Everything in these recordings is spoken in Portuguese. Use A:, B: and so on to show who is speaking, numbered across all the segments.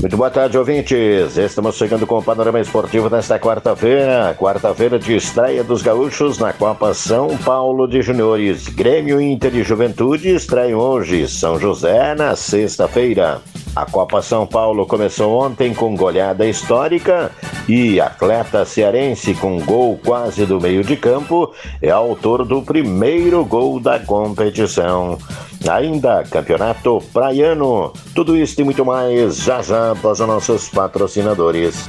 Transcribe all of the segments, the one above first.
A: Muito boa tarde, ouvintes. Estamos chegando com o panorama esportivo nesta quarta-feira. Quarta-feira de estreia dos gaúchos na Copa São Paulo de Juniores. Grêmio Inter e Juventude estreiam hoje. São José na sexta-feira. A Copa São Paulo começou ontem com goleada histórica e atleta cearense com gol quase do meio de campo é autor do primeiro gol da competição. Ainda campeonato praiano. Tudo isso e muito mais já já após os nossos patrocinadores.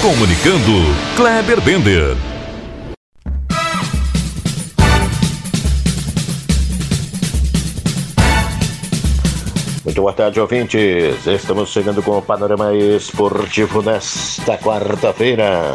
B: Comunicando, Kleber Bender.
A: Muito boa tarde, ouvintes. Estamos chegando com o panorama esportivo nesta quarta-feira.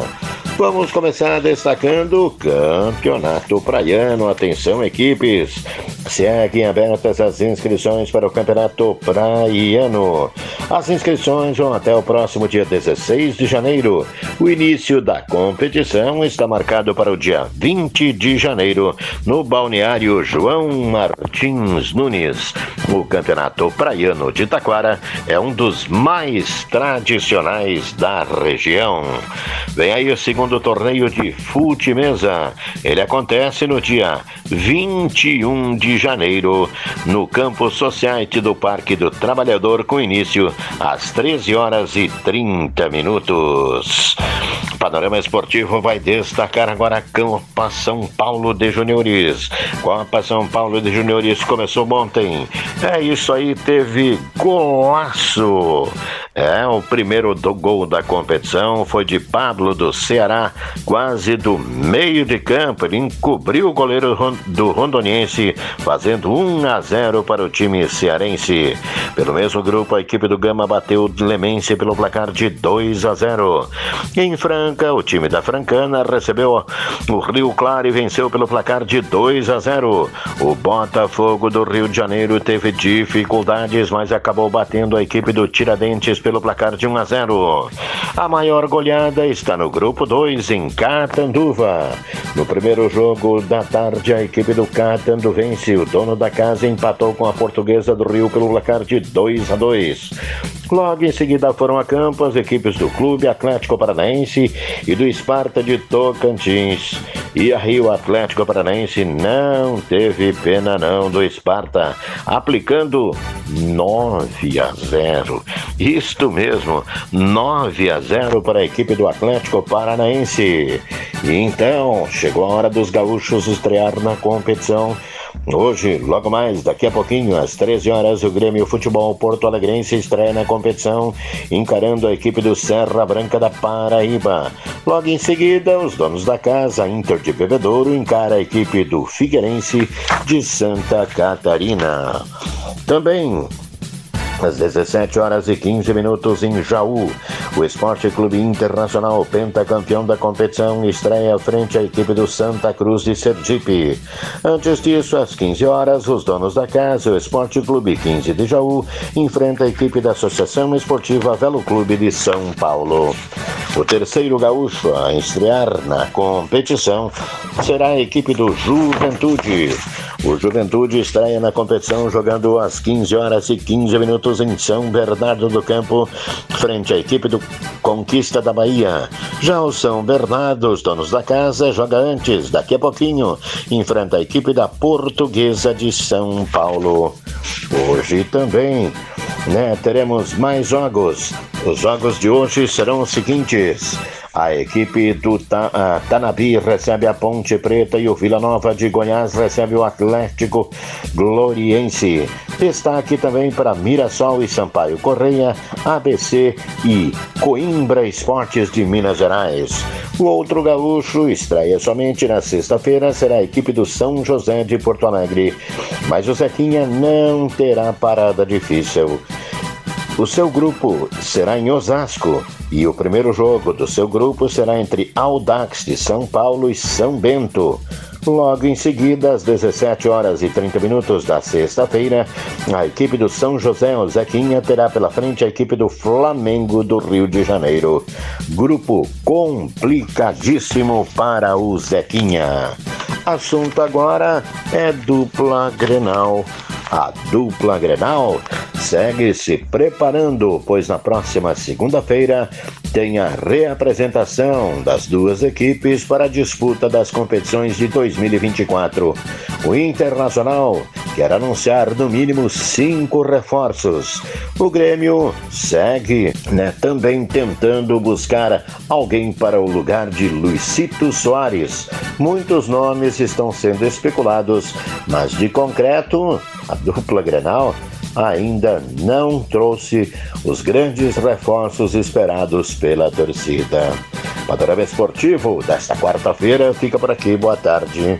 A: Vamos começar destacando o Campeonato Praiano. Atenção, equipes. Seguem abertas as inscrições para o Campeonato Praiano. As inscrições vão até o próximo dia 16 de janeiro. O início da competição está marcado para o dia 20 de janeiro, no balneário João Martins Nunes. O Campeonato Praiano de Taquara é um dos mais tradicionais da região. Vem aí o segundo torneio de fute mesa. Ele acontece no dia 21 de janeiro, no Campo Society do Parque do Trabalhador, com início às 13 horas e 30 minutos. O Panorama Esportivo vai destacar agora a Copa São Paulo de Juniores. Copa São Paulo de Juniores começou ontem. É isso aí, teve golaço. É, o primeiro do gol da competição foi de Pablo do Ceará, quase do meio de campo. Ele encobriu o goleiro do Rondoniense, fazendo 1 a 0 para o time cearense. Pelo mesmo grupo, a equipe do Gama bateu o Lemense pelo placar de 2 a 0. Em Franca, o time da Francana recebeu o Rio Claro e venceu pelo placar de 2 a 0. O Botafogo do Rio de Janeiro teve dificuldades, mas acabou batendo a equipe do Tiradentes pelo placar de 1 a 0. A maior goleada está no grupo 2 em Catanduva. No primeiro jogo da tarde, a equipe do Catandu vence. O dono da casa empatou com a Portuguesa do Rio pelo placar de 2 a 2. Logo em seguida foram a campo as equipes do Clube Atlético Paranaense e do Esparta de Tocantins. E a Rio Atlético Paranaense não teve pena não do Esparta, aplicando 9 a 0. Isto mesmo, 9 a 0 para a equipe do Atlético Paranaense. E então, chegou a hora dos gaúchos estrear na competição Hoje, logo mais, daqui a pouquinho, às 13 horas, o Grêmio Futebol Porto Alegrense estreia na competição, encarando a equipe do Serra Branca da Paraíba. Logo em seguida, os donos da casa, Inter de Bebedouro, encara a equipe do Figueirense de Santa Catarina. Também às 17 horas e 15 minutos em Jaú. O Esporte Clube Internacional, pentacampeão da competição, estreia frente à equipe do Santa Cruz de Sergipe. Antes disso, às 15 horas, os donos da casa, o Esporte Clube 15 de Jaú, enfrenta a equipe da Associação Esportiva Velo Clube de São Paulo. O terceiro gaúcho a estrear na competição será a equipe do Juventude. O Juventude estreia na competição jogando às 15 horas e 15 minutos em São Bernardo do Campo, frente à equipe do Conquista da Bahia. Já o São Bernardo, os donos da casa, joga antes, daqui a pouquinho, enfrenta a equipe da Portuguesa de São Paulo. Hoje também né, teremos mais jogos. Os jogos de hoje serão os seguintes. A equipe do Ta Tanabi recebe a Ponte Preta e o Vila Nova de Goiás recebe o Atlético Gloriense. Destaque também para Mirassol e Sampaio Correia, ABC e Coimbra Esportes de Minas Gerais. O outro gaúcho estreia somente na sexta-feira, será a equipe do São José de Porto Alegre. Mas o Zequinha não terá parada difícil. O seu grupo será em Osasco e o primeiro jogo do seu grupo será entre Audax de São Paulo e São Bento. Logo em seguida, às 17 horas e 30 minutos da sexta-feira, a equipe do São José Zequinha terá pela frente a equipe do Flamengo do Rio de Janeiro. Grupo complicadíssimo para o Zequinha. Assunto agora é dupla Grenal. A dupla Grenal segue se preparando, pois na próxima segunda-feira tem a reapresentação das duas equipes para a disputa das competições de 2024. O Internacional quer anunciar no mínimo cinco reforços. O Grêmio segue né, também tentando buscar alguém para o lugar de Luicito Soares. Muitos nomes estão sendo especulados, mas de concreto, a dupla Grenal ainda não trouxe os grandes reforços esperados pela torcida. Panorama Esportivo desta quarta-feira fica por aqui. Boa tarde.